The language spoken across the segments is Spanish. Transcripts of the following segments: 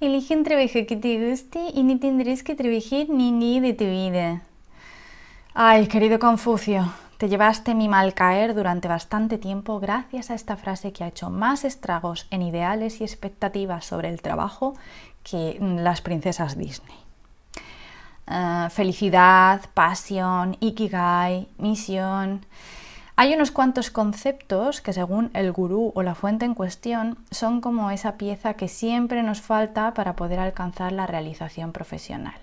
Elige un trabajo que te guste y no tendrás que trabajar ni ni de tu vida. Ay, querido Confucio, te llevaste mi mal caer durante bastante tiempo gracias a esta frase que ha hecho más estragos en ideales y expectativas sobre el trabajo que las princesas Disney. Ah, felicidad, pasión, ikigai, misión. Hay unos cuantos conceptos que según el gurú o la fuente en cuestión son como esa pieza que siempre nos falta para poder alcanzar la realización profesional.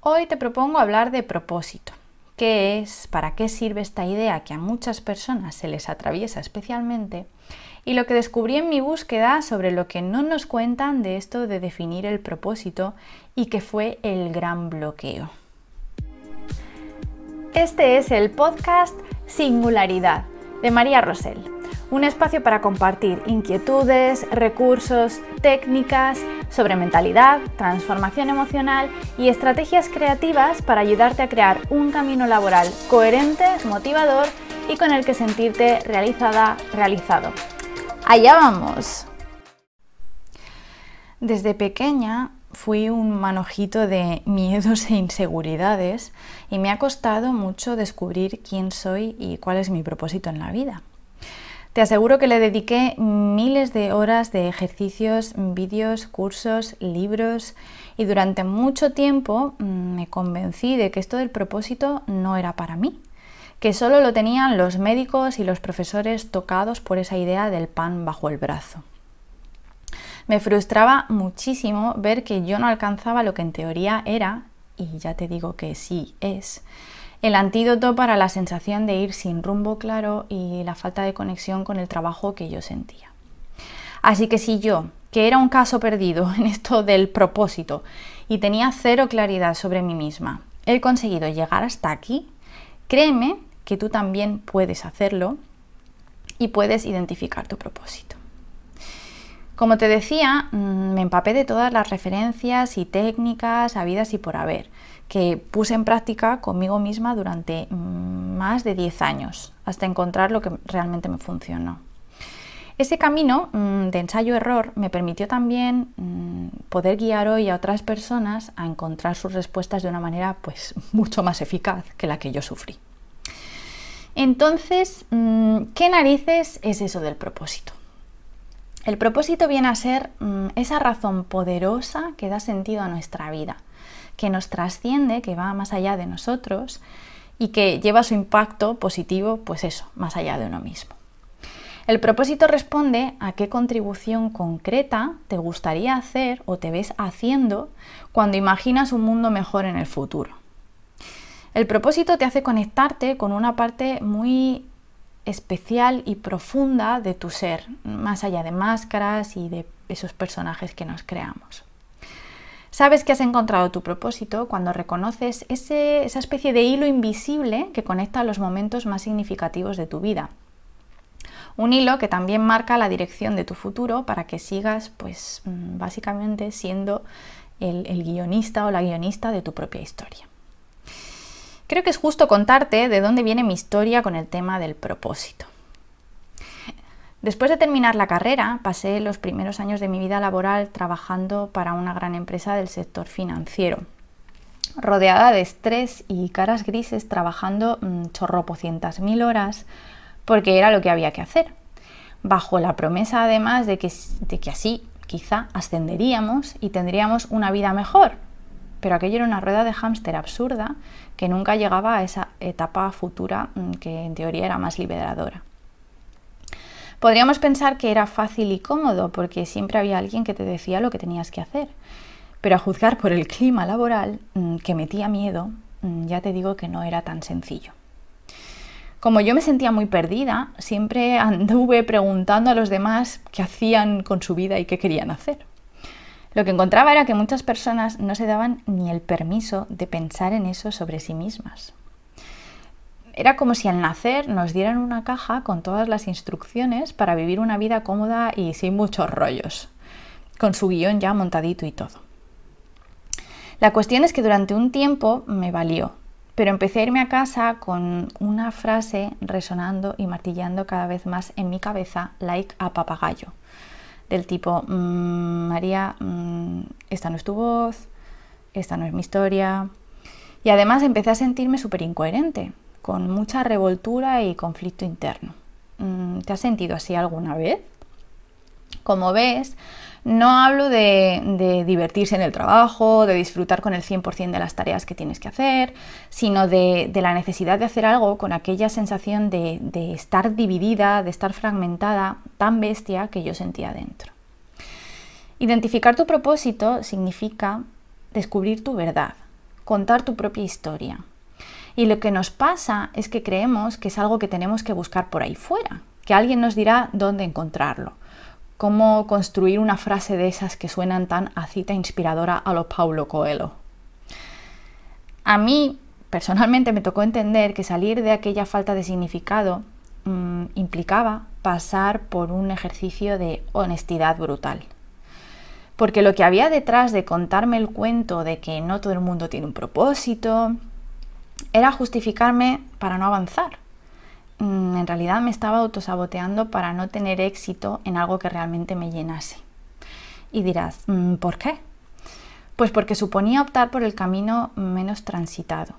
Hoy te propongo hablar de propósito. ¿Qué es? ¿Para qué sirve esta idea que a muchas personas se les atraviesa especialmente? Y lo que descubrí en mi búsqueda sobre lo que no nos cuentan de esto de definir el propósito y que fue el gran bloqueo. Este es el podcast Singularidad de María Rosell, un espacio para compartir inquietudes, recursos, técnicas sobre mentalidad, transformación emocional y estrategias creativas para ayudarte a crear un camino laboral coherente, motivador y con el que sentirte realizada, realizado. Allá vamos. Desde pequeña fui un manojito de miedos e inseguridades y me ha costado mucho descubrir quién soy y cuál es mi propósito en la vida. Te aseguro que le dediqué miles de horas de ejercicios, vídeos, cursos, libros y durante mucho tiempo mm, me convencí de que esto del propósito no era para mí, que solo lo tenían los médicos y los profesores tocados por esa idea del pan bajo el brazo. Me frustraba muchísimo ver que yo no alcanzaba lo que en teoría era, y ya te digo que sí es, el antídoto para la sensación de ir sin rumbo claro y la falta de conexión con el trabajo que yo sentía. Así que si yo, que era un caso perdido en esto del propósito y tenía cero claridad sobre mí misma, he conseguido llegar hasta aquí, créeme que tú también puedes hacerlo y puedes identificar tu propósito. Como te decía, mm, me empapé de todas las referencias y técnicas habidas y por haber, que puse en práctica conmigo misma durante mm, más de 10 años, hasta encontrar lo que realmente me funcionó. Ese camino mm, de ensayo-error me permitió también poder guiar hoy a otras personas a encontrar sus respuestas de una manera pues mucho más eficaz que la que yo sufrí. Entonces, ¿qué narices es eso del propósito? El propósito viene a ser mm, esa razón poderosa que da sentido a nuestra vida, que nos trasciende, que va más allá de nosotros y que lleva su impacto positivo, pues eso, más allá de uno mismo. El propósito responde a qué contribución concreta te gustaría hacer o te ves haciendo cuando imaginas un mundo mejor en el futuro. El propósito te hace conectarte con una parte muy especial y profunda de tu ser, más allá de máscaras y de esos personajes que nos creamos. Sabes que has encontrado tu propósito cuando reconoces esa especie de hilo invisible que conecta los momentos más significativos de tu vida. Un hilo que también marca la dirección de tu futuro para que sigas, pues mm, básicamente siendo el guionista o la guionista de tu propia historia. Creo que es justo contarte de dónde viene mi historia con el tema del propósito. Después de terminar la carrera, pasé los primeros años de mi vida laboral trabajando para una gran empresa del sector financiero, rodeada de estrés y caras grises, trabajando mm, chorropocientas mil horas, porque era lo que había que hacer, bajo la promesa además de que, de que así quizá ascenderíamos y tendríamos una vida mejor, pero aquello era una rueda de hámster absurda que nunca llegaba a esa etapa futura mm, que en teoría era más liberadora. Podríamos pensar que era fácil y cómodo porque siempre había alguien que te decía lo que tenías que hacer, pero a juzgar por el clima laboral mm, que metía miedo, mm, ya te digo que no era tan sencillo. Como yo me sentía muy perdida, siempre anduve preguntando a los demás qué hacían con su vida y qué querían hacer. Lo que encontraba era que muchas personas no se daban ni el permiso de pensar en eso sobre sí mismas. Era como si al nacer nos dieran una caja con todas las instrucciones para vivir una vida cómoda y sin muchos rollos, con su guion ya montadito y todo. La cuestión es que durante un tiempo me valió, pero empecé a irme a casa con una frase resonando y martillando cada vez más en mi cabeza, like a papagayo. Del tipo, mm, María, mm, esta no es tu voz, esta no es mi historia. Y además empecé a sentirme súper incoherente, con mucha revoltura y conflicto interno. Mm, ¿Te has sentido así alguna vez? Como ves, no hablo de, divertirse en el trabajo, de disfrutar con el 100% de las tareas que tienes que hacer, sino de, la necesidad de hacer algo con aquella sensación de, de estar dividida, de estar fragmentada, tan bestia que yo sentía dentro. Identificar tu propósito significa descubrir tu verdad, contar tu propia historia. Y lo que nos pasa es que creemos que es algo que tenemos que buscar por ahí fuera, que alguien nos dirá dónde encontrarlo cómo construir una frase de esas que suenan tan a cita inspiradora a lo Paulo Coelho. A mí, personalmente, me tocó entender que salir de aquella falta de significado mm, implicaba pasar por un ejercicio de honestidad brutal. Porque lo que había detrás de contarme el cuento de que no todo el mundo tiene un propósito, era justificarme para no avanzar en realidad me estaba autosaboteando para no tener éxito en algo que realmente me llenase. Y dirás, mm, ¿por qué? Pues porque suponía optar por el camino menos transitado,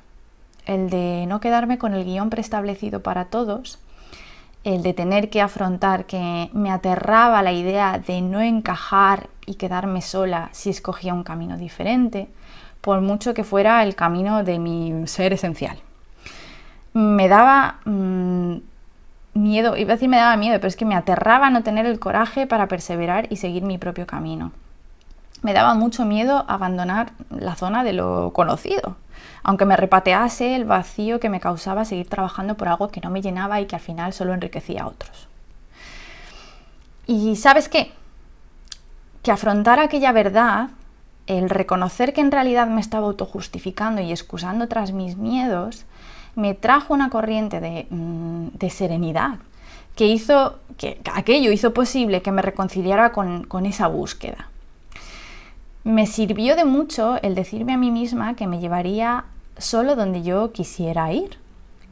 el de no quedarme con el guion preestablecido para todos, el de tener que afrontar que me aterraba la idea de no encajar y quedarme sola si escogía un camino diferente, por mucho que fuera el camino de mi ser esencial me daba mm, miedo, iba a decir me daba miedo, pero es que me aterraba no tener el coraje para perseverar y seguir mi propio camino. Me daba mucho miedo abandonar la zona de lo conocido, aunque me repatease el vacío que me causaba seguir trabajando por algo que no me llenaba y que al final solo enriquecía a otros. Y sabes qué? Que afrontar aquella verdad, el reconocer que en realidad me estaba autojustificando y excusando tras mis miedos, me trajo una corriente mm, de, serenidad que hizo que aquello hizo posible que me reconciliara con, con esa búsqueda. Me sirvió de mucho el decirme a mí misma que me llevaría solo donde yo quisiera ir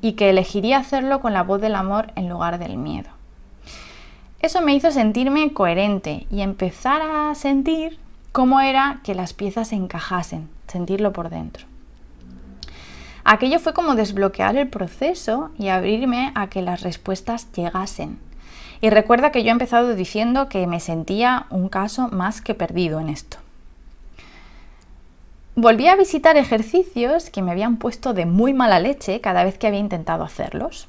y que elegiría hacerlo con la voz del amor en lugar del miedo. Eso me hizo sentirme coherente y empezar a sentir cómo era que las piezas encajasen, sentirlo por dentro. Aquello fue como desbloquear el proceso y abrirme a que las respuestas llegasen. Y recuerda que yo he empezado diciendo que me sentía un caso más que perdido en esto. Volví a visitar ejercicios que me habían puesto de muy mala leche cada vez que había intentado hacerlos.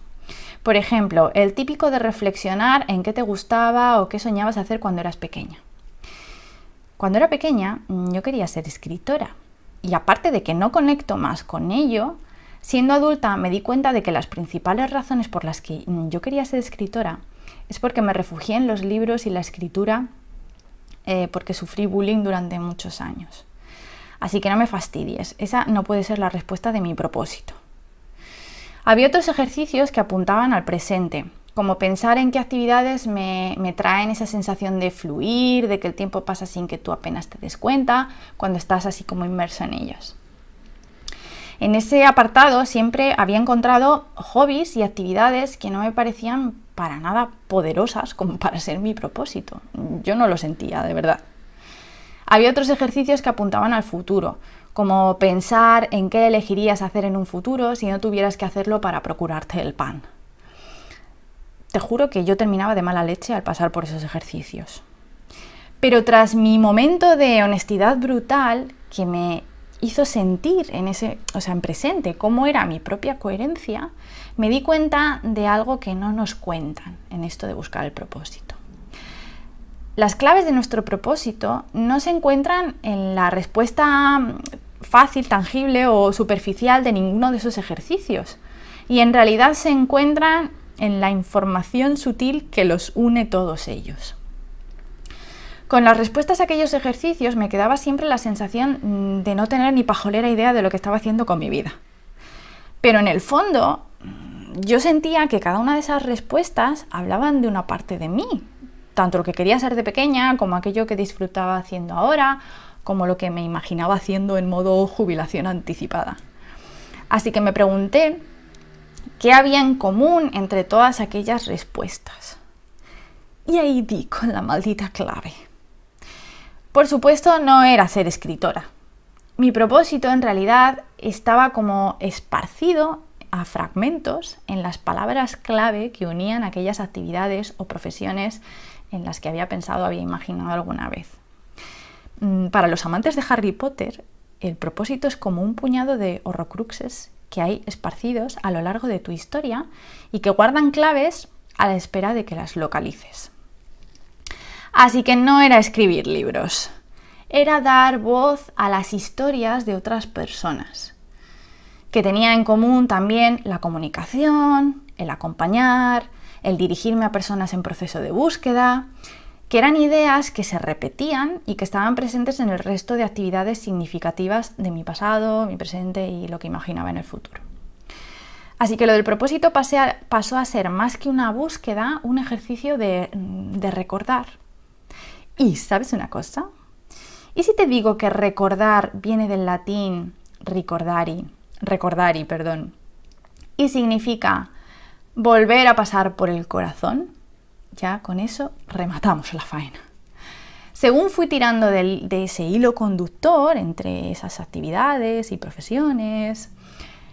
Por ejemplo, el típico de reflexionar en qué te gustaba o qué soñabas hacer cuando eras pequeña. Cuando era pequeña yo quería ser escritora y aparte de que no conecto más con ello, Siendo adulta me di cuenta de que las principales razones por las que yo quería ser escritora es porque me refugié en los libros y la escritura eh, porque sufrí bullying durante muchos años. Así que no me fastidies, esa no puede ser la respuesta de mi propósito. Había otros ejercicios que apuntaban al presente, como pensar en qué actividades me, me, traen esa sensación de fluir, de que el tiempo pasa sin que tú apenas te des cuenta, cuando estás así como inmerso en ellas. En ese apartado siempre había encontrado hobbies y actividades que no me parecían para nada poderosas como para ser mi propósito. Yo no lo sentía, de verdad. Había otros ejercicios que apuntaban al futuro, como pensar en qué elegirías hacer en un futuro si no tuvieras que hacerlo para procurarte el pan. Te juro que yo terminaba de mala leche al pasar por esos ejercicios. Pero tras mi momento de honestidad brutal, que me hizo sentir en ese, o sea, en presente, cómo era mi propia coherencia, me di cuenta de algo que no nos cuentan en esto de buscar el propósito. Las claves de nuestro propósito no se encuentran en la respuesta fácil, tangible o superficial de ninguno de esos ejercicios. Y en realidad se encuentran en la información sutil que los une todos ellos. Con las respuestas a aquellos ejercicios me quedaba siempre la sensación mm, de no tener ni pajolera idea de lo que estaba haciendo con mi vida. Pero en el fondo, mm, yo sentía que cada una de esas respuestas hablaban de una parte de mí, tanto lo que quería ser de pequeña como aquello que disfrutaba haciendo ahora, como lo que me imaginaba haciendo en modo jubilación anticipada. Así que me pregunté qué había en común entre todas aquellas respuestas. y ahí di con la maldita clave. Por supuesto, no era ser escritora. Mi propósito en realidad estaba como esparcido a fragmentos en las palabras clave que unían aquellas actividades o profesiones en las que había pensado, había imaginado alguna vez. Mm, para los amantes de Harry Potter, el propósito es como un puñado de horrocruxes que hay esparcidos a lo largo de tu historia y que guardan claves a la espera de que las localices. Así que no era escribir libros, era dar voz a las historias de otras personas, que tenía en común también la comunicación, el acompañar, el dirigirme a personas en proceso de búsqueda, que eran ideas que se repetían y que estaban presentes en el resto de actividades significativas de mi pasado, mi presente y lo que imaginaba en el futuro. Así que lo del propósito pasó a ser más que una búsqueda, un ejercicio de, recordar. Y, ¿sabes una cosa? ¿Y si te digo que recordar viene del latín ricordari, recordari, perdón, y significa volver a pasar por el corazón, ya con eso rematamos la faena. Según fui tirando de ese hilo conductor entre esas actividades y profesiones,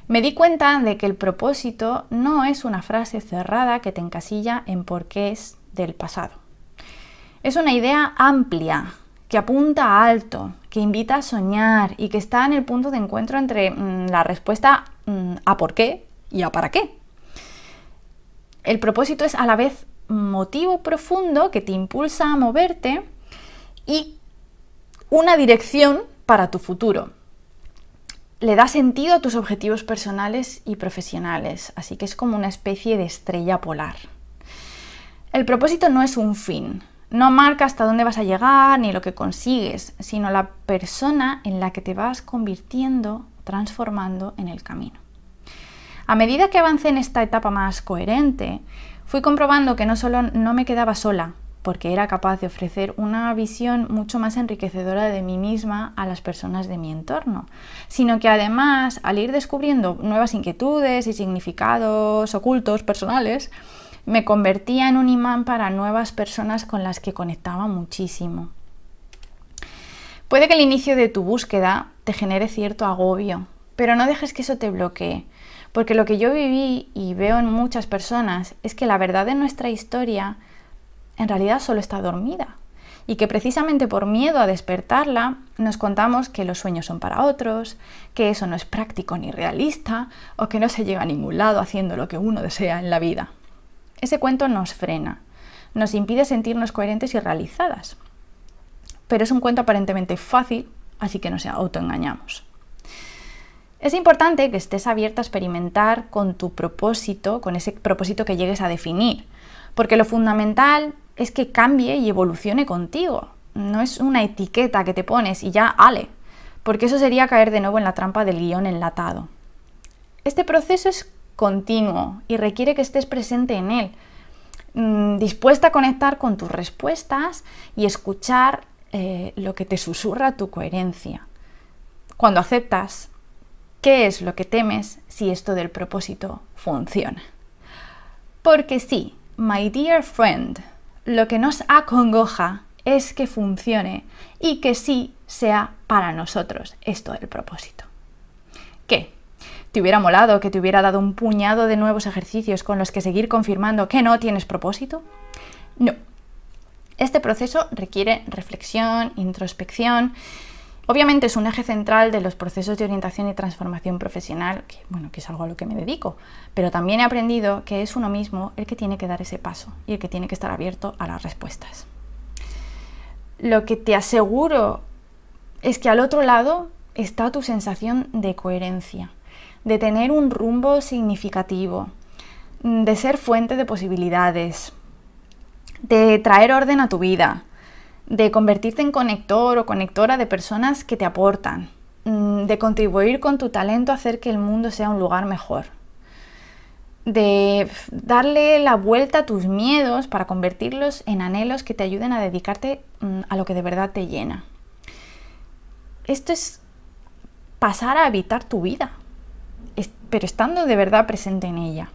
me di cuenta de que el propósito no es una frase cerrada que te encasilla en porqués del pasado. Es una idea amplia, que apunta alto, que invita a soñar y que está en el punto de encuentro entre mm, la respuesta mm, a por qué y a para qué el propósito es a la vez motivo profundo que te impulsa a moverte y una dirección para tu futuro. Le da sentido a tus objetivos personales y profesionales, así que es como una especie de estrella polar. El propósito no es un fin, no marca hasta dónde vas a llegar ni lo que consigues, sino la persona en la que te vas convirtiendo, transformando en el camino. A medida que avancé en esta etapa más coherente, fui comprobando que no solo no me quedaba sola, porque era capaz de ofrecer una visión mucho más enriquecedora de mí misma a las personas de mi entorno, sino que además, al ir descubriendo nuevas inquietudes y significados ocultos personales, me convertía en un imán para nuevas personas con las que conectaba muchísimo. Puede que el inicio de tu búsqueda te genere cierto agobio, pero no dejes que eso te bloquee. Porque lo que yo viví y veo en muchas personas es que la verdad de nuestra historia en realidad solo está dormida. Y que precisamente por miedo a despertarla nos contamos que los sueños son para otros, que eso no es práctico ni realista o que no se llega a ningún lado haciendo lo que uno desea en la vida. Ese cuento nos frena, nos impide sentirnos coherentes y realizadas. Pero es un cuento aparentemente fácil, así que nos autoengañamos. Es importante que estés abierta a experimentar con tu propósito, con ese propósito que llegues a definir, porque lo fundamental es que cambie y evolucione contigo. No es una etiqueta que te pones y ya, ale, porque eso sería caer de nuevo en la trampa del guion enlatado. Este proceso es continuo y requiere que estés presente en él, mm, dispuesta a conectar con tus respuestas y escuchar eh, lo que te susurra tu coherencia. Cuando aceptas ¿Qué es lo que temes si esto del propósito funciona? Porque sí, my dear friend, lo que nos acongoja es que funcione y que sí sea para nosotros esto del propósito. ¿Qué? ¿Te hubiera molado que te hubiera dado un puñado de nuevos ejercicios con los que seguir confirmando que no tienes propósito? No. Este proceso requiere reflexión, introspección Obviamente es un eje central de los procesos de orientación y transformación profesional, que, bueno, que es algo a lo que me dedico, pero también he aprendido que es uno mismo el que tiene que dar ese paso y el que tiene que estar abierto a las respuestas. Lo que te aseguro es que al otro lado está tu sensación de coherencia, de tener un rumbo significativo, de ser fuente de posibilidades, de traer orden a tu vida, de convertirte en conector o conectora de personas que te aportan, mm, de contribuir con tu talento a hacer que el mundo sea un lugar mejor, de darle la vuelta a tus miedos para convertirlos en anhelos que te ayuden a dedicarte mm, a lo que de verdad te llena. Esto es pasar a habitar tu vida, pero estando de verdad presente en ella.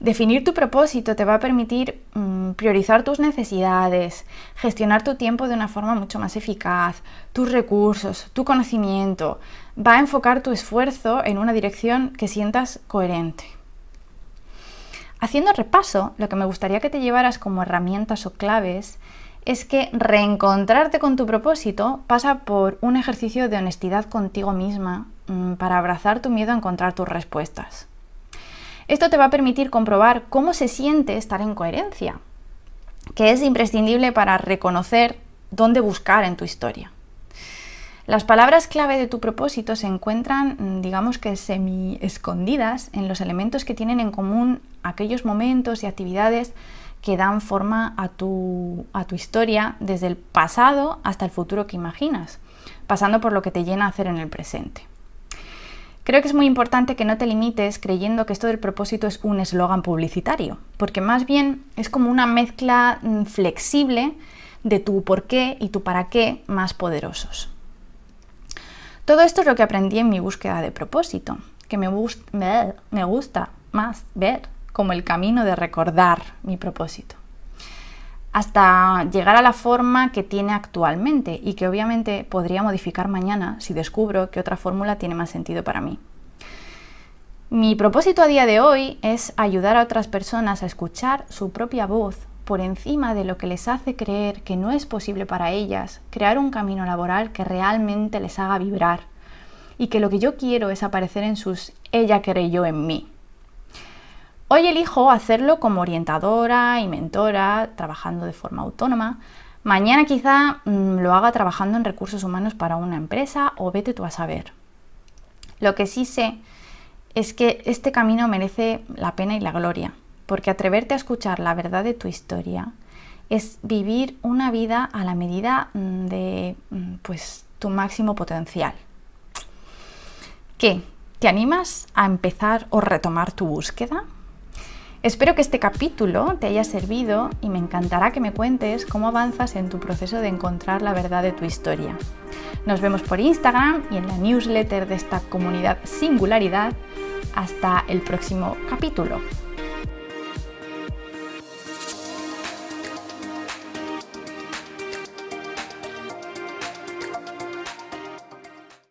Definir tu propósito te va a permitir mm, priorizar tus necesidades, gestionar tu tiempo de una forma mucho más eficaz, tus recursos, tu conocimiento. Va a enfocar tu esfuerzo en una dirección que sientas coherente. Haciendo repaso, lo que me gustaría que te llevaras como herramientas o claves es que reencontrarte con tu propósito pasa por un ejercicio de honestidad contigo misma para abrazar tu miedo a encontrar tus respuestas. Esto te va a permitir comprobar cómo se siente estar en coherencia, que es imprescindible para reconocer dónde buscar en tu historia. Las palabras clave de tu propósito se encuentran, mm, digamos que semi escondidas en los elementos que tienen en común aquellos momentos y actividades que dan forma a tu, a tu historia desde el pasado hasta el futuro que imaginas, pasando por lo que te llena hacer en el presente. Creo que es muy importante que no te limites creyendo que esto del propósito es un eslogan publicitario, porque más bien es como una mezcla mm, flexible de tu por qué y tu para qué más poderosos. Todo esto es lo que aprendí en mi búsqueda de propósito, que me, me gusta más ver como el camino de recordar mi propósito hasta llegar a la forma que tiene actualmente y que obviamente podría modificar mañana si descubro que otra fórmula tiene más sentido para mí. Mi propósito a día de hoy es ayudar a otras personas a escuchar su propia voz por encima de lo que les hace creer que no es posible para ellas crear un camino laboral que realmente les haga vibrar y que lo que yo quiero es aparecer en sus ella yo en mí. Hoy elijo hacerlo como orientadora y mentora, trabajando de forma autónoma. Mañana quizá mm, lo haga trabajando en recursos humanos para una empresa o vete tú a saber. Lo que sí sé es que este camino merece la pena y la gloria, porque atreverte a escuchar la verdad de tu historia es vivir una vida a la medida mm, de mm, pues, tu máximo potencial. ¿Qué? ¿Te animas a empezar o retomar tu búsqueda? Espero que este capítulo te haya servido y me encantará que me cuentes cómo avanzas en tu proceso de encontrar la verdad de tu historia. Nos vemos por Instagram y en la newsletter de esta comunidad Singularidad. Hasta el próximo capítulo.